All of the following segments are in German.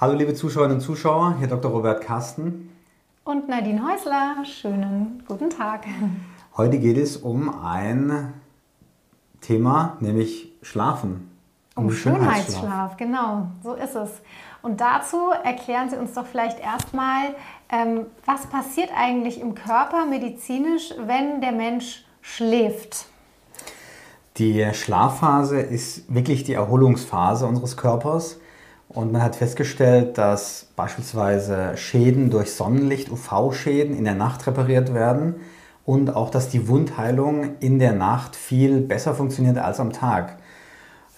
Hallo liebe Zuschauerinnen und Zuschauer, hier Dr. Robert Carsten. Und Nadine Häusler, schönen guten Tag. Heute geht es um ein Thema, nämlich Schlafen. Um, um Schönheitsschlaf, genau, so ist es. Und dazu erklären Sie uns doch vielleicht erstmal, ähm, was passiert eigentlich im Körper medizinisch, wenn der Mensch schläft? Die Schlafphase ist wirklich die Erholungsphase unseres Körpers. Und man hat festgestellt, dass beispielsweise Schäden durch Sonnenlicht, UV-Schäden in der Nacht repariert werden und auch, dass die Wundheilung in der Nacht viel besser funktioniert als am Tag.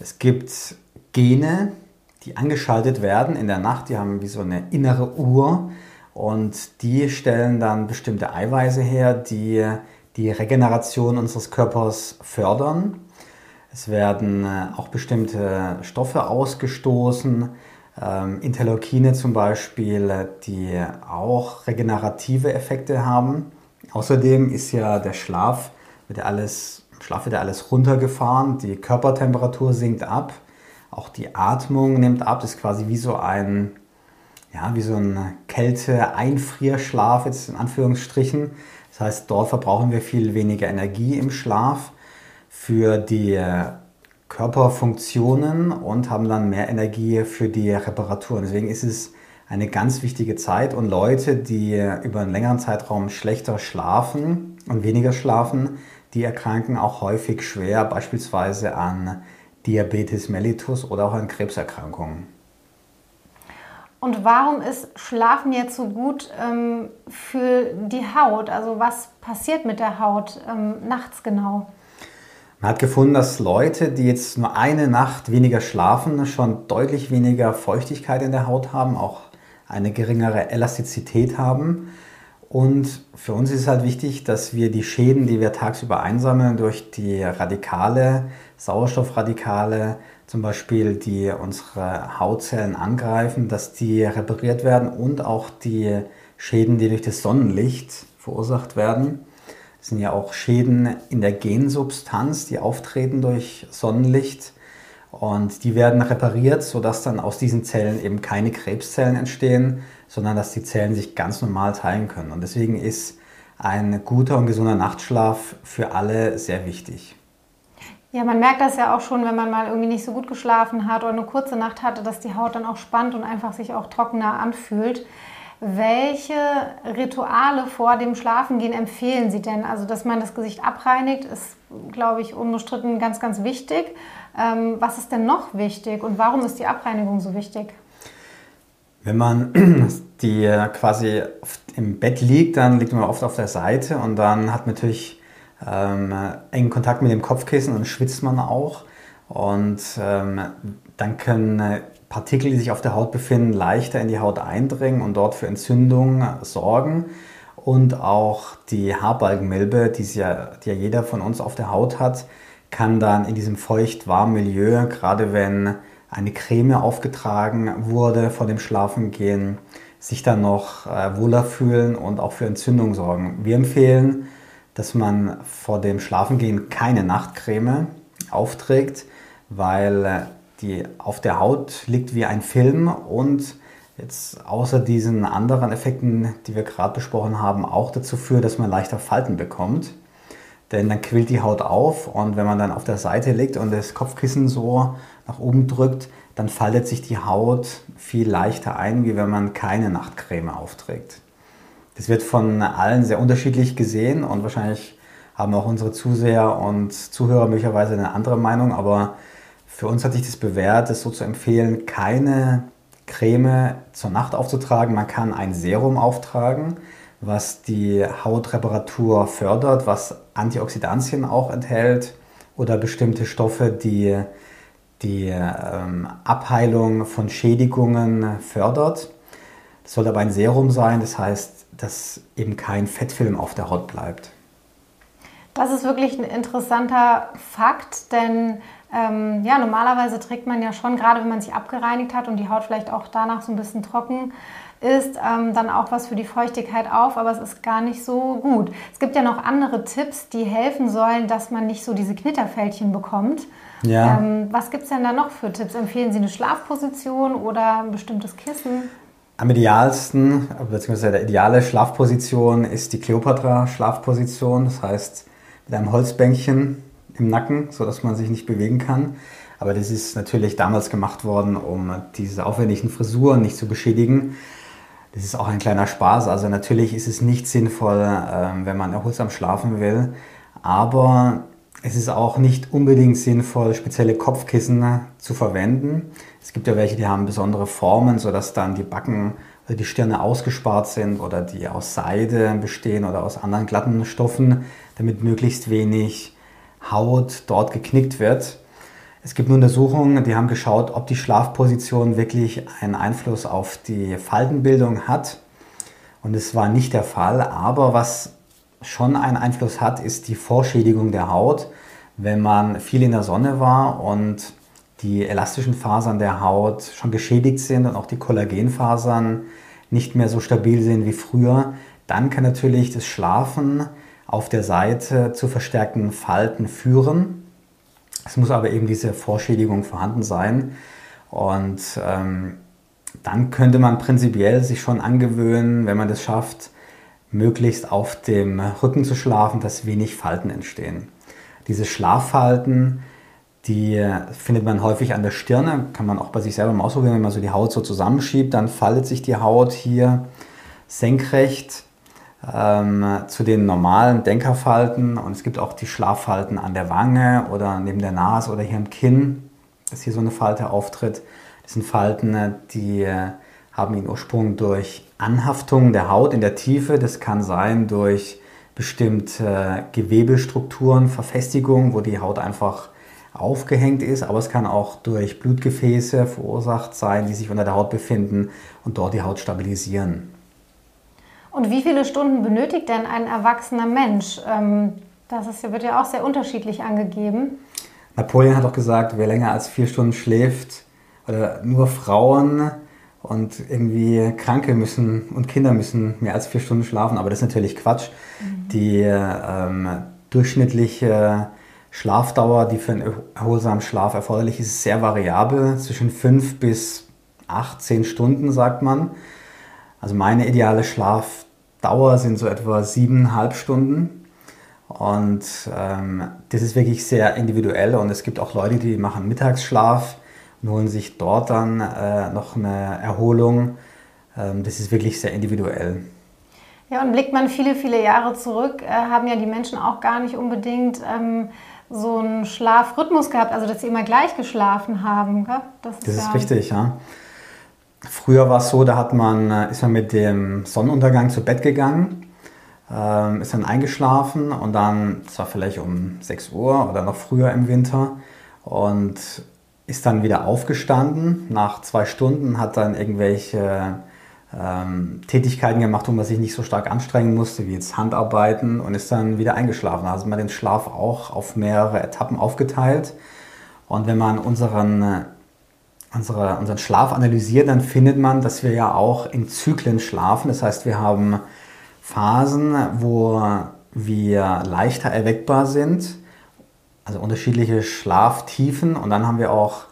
Es gibt Gene, die angeschaltet werden in der Nacht, die haben wie so eine innere Uhr und die stellen dann bestimmte Eiweiße her, die die Regeneration unseres Körpers fördern. Es werden äh, auch bestimmte Stoffe ausgestoßen, ähm, Interleukine zum Beispiel, die auch regenerative Effekte haben. Außerdem ist ja der Schlaf, wird ja alles, im Schlaf wird alles runtergefahren, die Körpertemperatur sinkt ab, auch die Atmung nimmt ab, das ist quasi wie so ein, ja, wie so ein Kälte-Einfrierschlaf jetzt in Anführungsstrichen. Das heißt, dort verbrauchen wir viel weniger Energie im Schlaf für die Körperfunktionen und haben dann mehr Energie für die Reparatur. Deswegen ist es eine ganz wichtige Zeit und Leute, die über einen längeren Zeitraum schlechter schlafen und weniger schlafen, die erkranken auch häufig schwer, beispielsweise an Diabetes mellitus oder auch an Krebserkrankungen. Und warum ist Schlafen jetzt so gut ähm, für die Haut? Also was passiert mit der Haut ähm, nachts genau? Man hat gefunden, dass Leute, die jetzt nur eine Nacht weniger schlafen, schon deutlich weniger Feuchtigkeit in der Haut haben, auch eine geringere Elastizität haben. Und für uns ist es halt wichtig, dass wir die Schäden, die wir tagsüber einsammeln durch die Radikale, Sauerstoffradikale, zum Beispiel, die unsere Hautzellen angreifen, dass die repariert werden und auch die Schäden, die durch das Sonnenlicht verursacht werden, das sind ja auch Schäden in der Gensubstanz, die auftreten durch Sonnenlicht. Und die werden repariert, sodass dann aus diesen Zellen eben keine Krebszellen entstehen, sondern dass die Zellen sich ganz normal teilen können. Und deswegen ist ein guter und gesunder Nachtschlaf für alle sehr wichtig. Ja, man merkt das ja auch schon, wenn man mal irgendwie nicht so gut geschlafen hat oder eine kurze Nacht hatte, dass die Haut dann auch spannt und einfach sich auch trockener anfühlt. Welche Rituale vor dem Schlafengehen empfehlen Sie denn? Also, dass man das Gesicht abreinigt, ist, glaube ich, unbestritten ganz, ganz wichtig. Ähm, was ist denn noch wichtig und warum ist die Abreinigung so wichtig? Wenn man die quasi im Bett liegt, dann liegt man oft auf der Seite und dann hat man natürlich ähm, engen Kontakt mit dem Kopfkissen und schwitzt man auch. Und ähm, dann können Partikel, die sich auf der Haut befinden, leichter in die Haut eindringen und dort für Entzündungen sorgen. Und auch die Haarbalgenmilbe, die ja, die ja jeder von uns auf der Haut hat, kann dann in diesem feucht-warmen Milieu, gerade wenn eine Creme aufgetragen wurde vor dem Schlafengehen, sich dann noch äh, wohler fühlen und auch für Entzündung sorgen. Wir empfehlen, dass man vor dem Schlafengehen keine Nachtcreme aufträgt, weil äh, die auf der Haut liegt wie ein Film und jetzt außer diesen anderen Effekten, die wir gerade besprochen haben, auch dazu führt, dass man leichter Falten bekommt. Denn dann quillt die Haut auf und wenn man dann auf der Seite liegt und das Kopfkissen so nach oben drückt, dann faltet sich die Haut viel leichter ein, wie wenn man keine Nachtcreme aufträgt. Das wird von allen sehr unterschiedlich gesehen und wahrscheinlich haben auch unsere Zuseher und Zuhörer möglicherweise eine andere Meinung, aber für uns hat sich das bewährt, es so zu empfehlen, keine Creme zur Nacht aufzutragen. Man kann ein Serum auftragen, was die Hautreparatur fördert, was Antioxidantien auch enthält oder bestimmte Stoffe, die die ähm, Abheilung von Schädigungen fördert. Das soll aber ein Serum sein, das heißt, dass eben kein Fettfilm auf der Haut bleibt. Das ist wirklich ein interessanter Fakt, denn ähm, ja, normalerweise trägt man ja schon, gerade wenn man sich abgereinigt hat und die Haut vielleicht auch danach so ein bisschen trocken ist, ähm, dann auch was für die Feuchtigkeit auf, aber es ist gar nicht so gut. Es gibt ja noch andere Tipps, die helfen sollen, dass man nicht so diese Knitterfältchen bekommt. Ja. Ähm, was gibt es denn da noch für Tipps? Empfehlen Sie eine Schlafposition oder ein bestimmtes Kissen? Am idealsten, beziehungsweise der ideale Schlafposition ist die Cleopatra-Schlafposition. Das heißt, mit einem Holzbänkchen im Nacken, sodass man sich nicht bewegen kann. Aber das ist natürlich damals gemacht worden, um diese aufwendigen Frisuren nicht zu beschädigen. Das ist auch ein kleiner Spaß. Also natürlich ist es nicht sinnvoll, ähm, wenn man erholsam schlafen will. Aber es ist auch nicht unbedingt sinnvoll, spezielle Kopfkissen zu verwenden. Es gibt ja welche, die haben besondere Formen, sodass dann die Backen oder die Stirne ausgespart sind oder die aus Seide bestehen oder aus anderen glatten Stoffen, damit möglichst wenig Haut dort geknickt wird. Es gibt Untersuchungen, die haben geschaut, ob die Schlafposition wirklich einen Einfluss auf die Faltenbildung hat. Und es war nicht der Fall. Aber was schon einen Einfluss hat, ist die Vorschädigung der Haut. Wenn man viel in der Sonne war und die elastischen Fasern der Haut schon geschädigt sind und auch die Kollagenfasern nicht mehr so stabil sind wie früher, dann kann natürlich das Schlafen auf der Seite zu verstärkten Falten führen. Es muss aber eben diese Vorschädigung vorhanden sein. Und ähm, dann könnte man prinzipiell sich schon angewöhnen, wenn man das schafft, möglichst auf dem Rücken zu schlafen, dass wenig Falten entstehen. Diese Schlaffalten, die findet man häufig an der Stirne, kann man auch bei sich selber mal ausprobieren, wenn man so die Haut so zusammenschiebt, dann faltet sich die Haut hier senkrecht ähm, zu den normalen Denkerfalten und es gibt auch die Schlaffalten an der Wange oder neben der Nase oder hier im Kinn, dass hier so eine Falte auftritt. Das sind Falten, die haben ihren Ursprung durch Anhaftung der Haut in der Tiefe. Das kann sein durch bestimmte Gewebestrukturen, Verfestigung, wo die Haut einfach aufgehängt ist, aber es kann auch durch Blutgefäße verursacht sein, die sich unter der Haut befinden und dort die Haut stabilisieren. Und wie viele Stunden benötigt denn ein erwachsener Mensch? Ähm, das ist, wird ja auch sehr unterschiedlich angegeben. Napoleon hat auch gesagt, wer länger als vier Stunden schläft, oder nur Frauen und irgendwie Kranke müssen und Kinder müssen mehr als vier Stunden schlafen, aber das ist natürlich Quatsch. Mhm. Die ähm, durchschnittliche Schlafdauer, die für einen erholsamen Schlaf erforderlich ist, ist sehr variabel, zwischen fünf bis acht, zehn Stunden, sagt man. Also meine ideale Schlafdauer sind so etwa siebeneinhalb Stunden. Und ähm, das ist wirklich sehr individuell und es gibt auch Leute, die machen Mittagsschlaf und holen sich dort dann äh, noch eine Erholung. Ähm, das ist wirklich sehr individuell. Ja, und blickt man viele, viele Jahre zurück, äh, haben ja die Menschen auch gar nicht unbedingt ähm, so einen Schlafrhythmus gehabt, also dass sie immer gleich geschlafen haben. Gell? Das ist, das ist ja richtig, ja. Früher war es so, da hat man, äh, ist man mit dem Sonnenuntergang zu Bett gegangen, ähm, ist dann eingeschlafen und dann, es war vielleicht um 6 Uhr oder noch früher im Winter, und ist dann wieder aufgestanden nach zwei Stunden, hat dann irgendwelche ähm, Tätigkeiten gemacht, wo man sich nicht so stark anstrengen musste, wie jetzt Handarbeiten und ist dann wieder eingeschlafen. Also man den Schlaf auch auf mehrere Etappen aufgeteilt. Und wenn man unseren, unsere, unseren Schlaf analysiert, dann findet man, dass wir ja auch in Zyklen schlafen. Das heißt, wir haben Phasen, wo wir leichter erweckbar sind also unterschiedliche Schlaftiefen. Und dann haben wir auch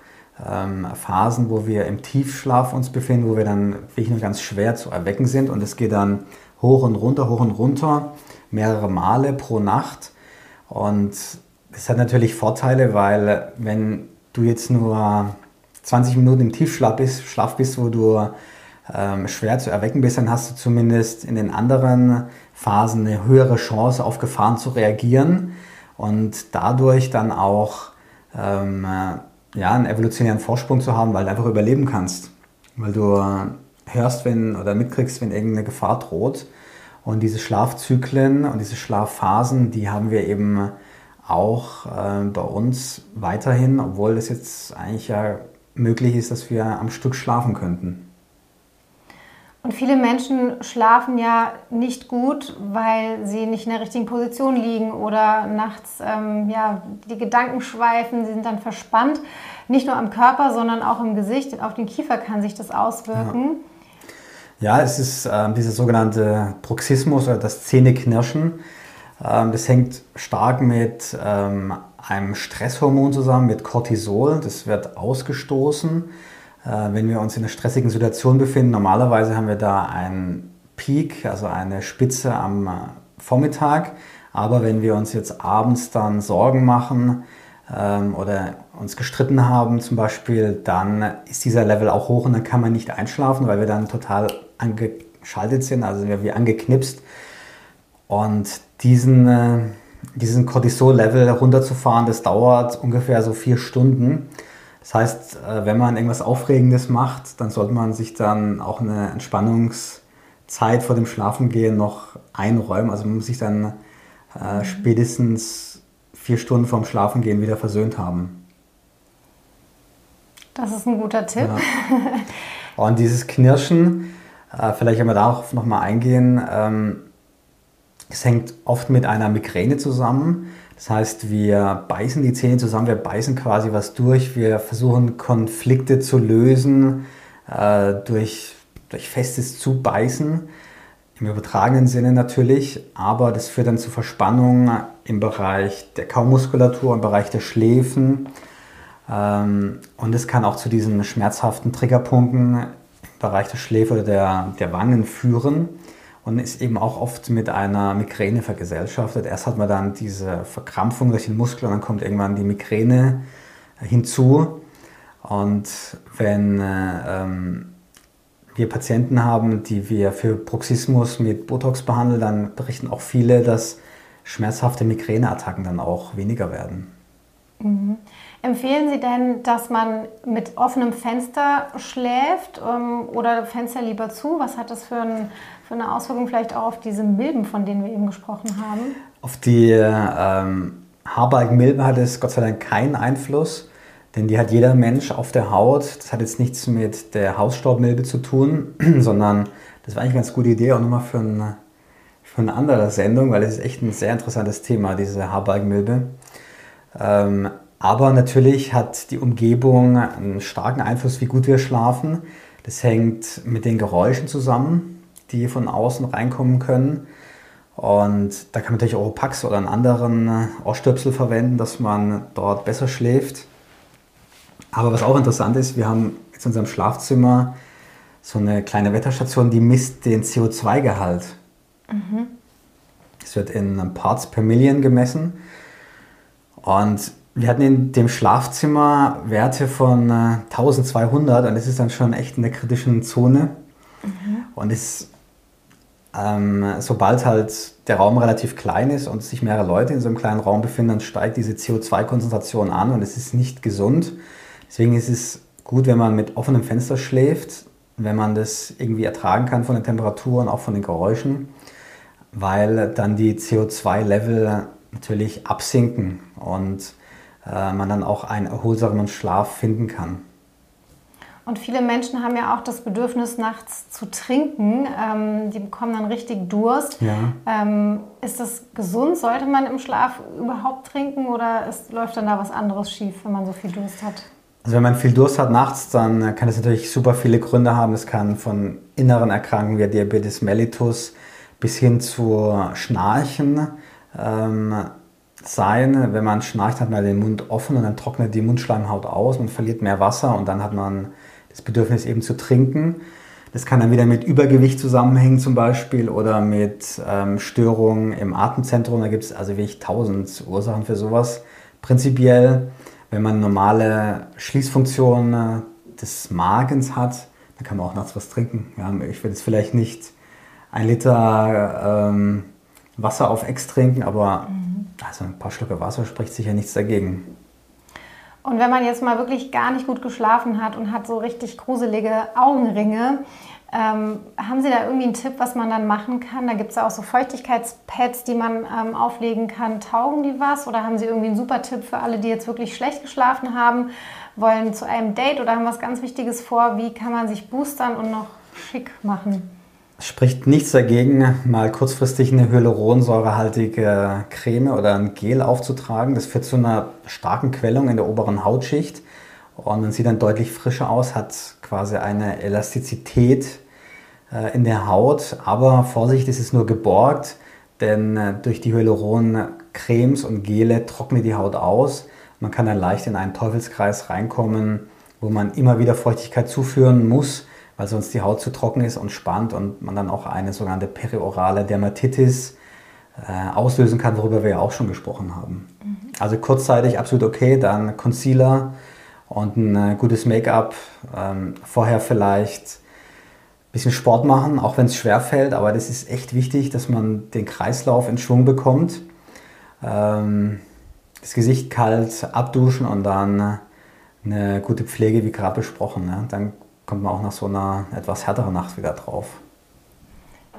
ähm, Phasen, wo wir im Tiefschlaf uns befinden, wo wir dann wirklich nur ganz schwer zu erwecken sind. Und es geht dann hoch und runter, hoch und runter, mehrere Male pro Nacht. Und das hat natürlich Vorteile, weil wenn du jetzt nur 20 Minuten im Tiefschlaf bist, Schlaf bist wo du ähm, schwer zu erwecken bist, dann hast du zumindest in den anderen Phasen eine höhere Chance auf Gefahren zu reagieren und dadurch dann auch ähm, äh, ja, einen evolutionären Vorsprung zu haben, weil du einfach überleben kannst. Weil du äh, hörst, wenn oder mitkriegst, wenn irgendeine Gefahr droht. Und diese Schlafzyklen und diese Schlafphasen, die haben wir eben auch äh, bei uns weiterhin, obwohl es jetzt eigentlich ja möglich ist, dass wir am Stück schlafen könnten. Und viele Menschen schlafen ja nicht gut, weil sie nicht in der richtigen Position liegen oder nachts ähm, ja, die Gedanken schweifen, sie sind dann verspannt. Nicht nur am Körper, sondern auch im Gesicht. Auf den Kiefer kann sich das auswirken. Ja, ja es ist äh, dieser sogenannte Proxismus oder das Zähneknirschen. Ähm, das hängt stark mit ähm, einem Stresshormon zusammen, mit Cortisol. Das wird ausgestoßen, äh, wenn wir uns in einer stressigen Situation befinden. Normalerweise haben wir da einen Peak, also eine Spitze am äh, Vormittag. Aber wenn wir uns jetzt abends dann Sorgen machen ähm, oder uns gestritten haben zum Beispiel, dann ist dieser Level auch hoch und dann kann man nicht einschlafen, weil wir dann total angeschaltet sind, also wie angeknipst. Und diesen, äh, diesen Cortisol-Level runterzufahren, das dauert ungefähr so vier Stunden. Das heißt, äh, wenn man irgendwas Aufregendes macht, dann sollte man sich dann auch eine Entspannungszeit vor dem Schlafengehen noch einräumen. Also man muss sich dann äh, spätestens vier Stunden vorm Schlafengehen wieder versöhnt haben. Das ist ein guter Tipp. Ja. Und dieses Knirschen, äh, vielleicht wir darauf nochmal eingehen. Ähm, es hängt oft mit einer Migräne zusammen. Das heißt, wir beißen die Zähne zusammen, wir beißen quasi was durch, wir versuchen Konflikte zu lösen äh, durch, durch festes Zubeißen, im übertragenen Sinne natürlich, aber das führt dann zu Verspannungen im Bereich der Kaumuskulatur, im Bereich der Schläfen. Ähm, und es kann auch zu diesen schmerzhaften Triggerpunkten im Bereich der Schläfe oder der, der Wangen führen und ist eben auch oft mit einer Migräne vergesellschaftet. Erst hat man dann diese Verkrampfung durch den Muskel und dann kommt irgendwann die Migräne hinzu. Und wenn äh, ähm, wir Patienten haben, die wir für Bruxismus mit Botox behandeln, dann berichten auch viele, dass schmerzhafte Migräneattacken dann auch weniger werden. Mhm. Empfehlen Sie denn, dass man mit offenem Fenster schläft ähm, oder Fenster lieber zu? Was hat das für, ein, für, eine Auswirkung vielleicht auch auf diese Milben, von denen wir eben gesprochen haben? Auf die ähm, Haarbalgenmilben hat es Gott sei Dank keinen Einfluss, denn die hat jeder Mensch auf der Haut. Das hat jetzt nichts mit der Hausstaubmilbe zu tun, sondern das war eigentlich eine ganz gute Idee, auch nochmal für, ein, für eine andere Sendung, weil es ist echt ein sehr interessantes Thema, diese Haarbalgenmilbe. Ähm, aber natürlich hat die Umgebung einen starken Einfluss, wie gut wir schlafen. Das hängt mit den Geräuschen zusammen, die von außen reinkommen können. Und da kann man natürlich auch Pax oder einen anderen Ohrstöpsel verwenden, dass man dort besser schläft. Aber was auch interessant ist, wir haben jetzt in unserem Schlafzimmer so eine kleine Wetterstation, die misst den CO2-Gehalt. Mhm. Es wird in Parts per Million gemessen. Und wir hatten in dem Schlafzimmer Werte von äh, 1200 und das ist dann schon echt in der kritischen Zone. Mhm. Und es, ähm, sobald halt der Raum relativ klein ist und sich mehrere Leute in so einem kleinen Raum befinden, steigt diese CO2-Konzentration an und es ist nicht gesund. Deswegen ist es gut, wenn man mit offenem Fenster schläft, wenn man das irgendwie ertragen kann von den Temperaturen, auch von den Geräuschen, weil dann die CO2-Level natürlich absinken und äh, man dann auch einen erholsamen Schlaf finden kann. Und viele Menschen haben ja auch das Bedürfnis, nachts zu trinken. Ähm, die bekommen dann richtig Durst. Ja. Ähm, ist das gesund? Sollte man im Schlaf überhaupt trinken oder ist, läuft dann da was anderes schief, wenn man so viel Durst hat? Also wenn man viel Durst hat nachts, dann kann das natürlich super viele Gründe haben. Es kann von inneren Erkrankungen wie Diabetes mellitus bis hin zu Schnarchen ähm, sein. Wenn man schnarcht, hat man den Mund offen und dann trocknet die Mundschleimhaut aus, man verliert mehr Wasser und dann hat man das Bedürfnis eben zu trinken. Das kann dann wieder mit Übergewicht zusammenhängen zum Beispiel oder mit ähm, Störungen im Atemzentrum. Da gibt es also wirklich tausend Ursachen für sowas. Prinzipiell, wenn man normale Schließfunktion äh, des Magens hat, dann kann man auch nachts was trinken. Ja, ich würde jetzt vielleicht nicht ein Liter ähm, Wasser auf Ex trinken, aber mhm also ein paar Schlucke Wasser spricht sicher nichts dagegen. Und wenn man jetzt mal wirklich gar nicht gut geschlafen hat und hat so richtig gruselige Augenringe, ähm, haben Sie da irgendwie einen Tipp, was man dann machen kann? Da gibt es ja auch so Feuchtigkeitspads, die man ähm, auflegen kann. Taugen die was? Oder haben Sie irgendwie einen super Tipp für alle, die jetzt wirklich schlecht geschlafen haben, wollen zu einem Date oder haben was ganz Wichtiges vor? Wie kann man sich boostern und noch schick machen? Spricht nichts dagegen, mal kurzfristig eine hyaluronsäurehaltige Creme oder ein Gel aufzutragen. Das führt zu einer starken Quellung in der oberen Hautschicht und man sieht dann deutlich frischer aus, hat quasi eine Elastizität äh, in der Haut. Aber Vorsicht, es ist nur geborgt, denn äh, durch die Hyaluroncreme Cremes und Gele trocknen die Haut aus. Man kann dann leicht in einen Teufelskreis reinkommen, wo man immer wieder Feuchtigkeit zuführen muss, weil sonst die Haut zu trocken ist und spannt und man dann auch eine sogenannte periorale Dermatitis äh, auslösen kann, worüber wir ja auch schon gesprochen haben. Mhm. Also kurzzeitig absolut okay, dann Concealer und ein äh, gutes Make-up. Ähm, vorher vielleicht ein bisschen Sport machen, auch wenn es schwer fällt, aber das ist echt wichtig, dass man den Kreislauf in Schwung bekommt. Ähm, das Gesicht kalt abduschen und dann eine gute Pflege, wie gerade besprochen. Ne? Dann kommt man auch nach so einer etwas härteren Nacht wieder drauf.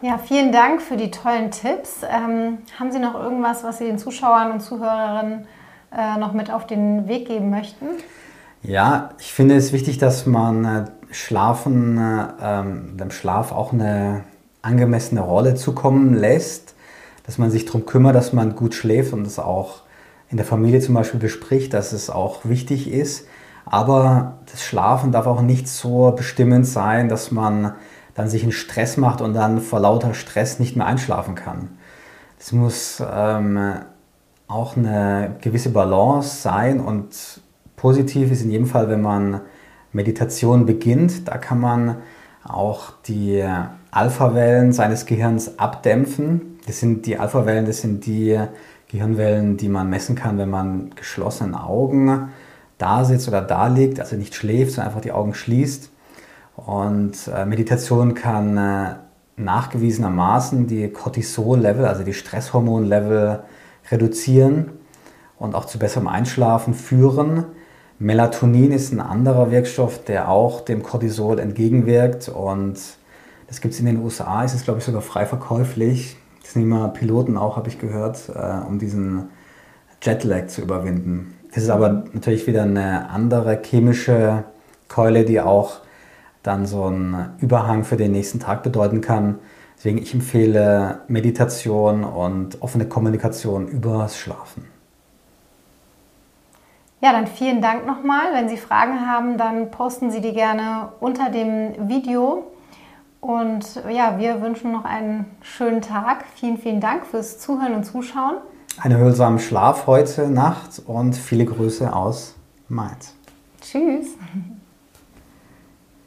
Ja, vielen Dank für die tollen Tipps. Ähm, haben Sie noch irgendwas, was Sie den Zuschauern und Zuhörerinnen äh, noch mit auf den Weg geben möchten? Ja, ich finde es wichtig, dass man äh, Schlafen, äh, ähm, dem Schlaf auch eine angemessene Rolle zukommen lässt, dass man sich darum kümmert, dass man gut schläft und das auch in der Familie zum Beispiel bespricht, dass es auch wichtig ist. Aber das Schlafen darf auch nicht so bestimmend sein, dass man dann sich einen Stress macht und dann vor lauter Stress nicht mehr einschlafen kann. Es muss ähm, auch eine gewisse Balance sein und positiv ist in jedem Fall, wenn man Meditation beginnt, da kann man auch die Alpha-Wellen seines Gehirns abdämpfen. Das sind die Alpha-Wellen, das sind die Gehirnwellen, die man messen kann, wenn man geschlossenen Augen da sitzt oder da liegt, also nicht schläft, sondern einfach die Augen schließt. Und äh, Meditation kann äh, nachgewiesenermaßen die Cortisol-Level, also die Stresshormon-Level reduzieren und auch zu besserem Einschlafen führen. Melatonin ist ein anderer Wirkstoff, der auch dem Cortisol entgegenwirkt und das gibt es in den USA, ist es glaube ich sogar frei verkäuflich. Das nehmen Piloten auch, habe ich gehört, äh, um diesen Jetlag zu überwinden. Das ist aber natürlich wieder eine andere chemische Keule, die auch dann so einen Überhang für den nächsten Tag bedeuten kann. Deswegen ich empfehle Meditation und offene Kommunikation übers Schlafen. Ja, dann vielen Dank nochmal. Wenn Sie Fragen haben, dann posten Sie die gerne unter dem Video. Und ja, wir wünschen noch einen schönen Tag. Vielen, vielen Dank fürs Zuhören und Zuschauen. Einen erholsamen Schlaf heute Nacht und viele Grüße aus Mainz. Tschüss.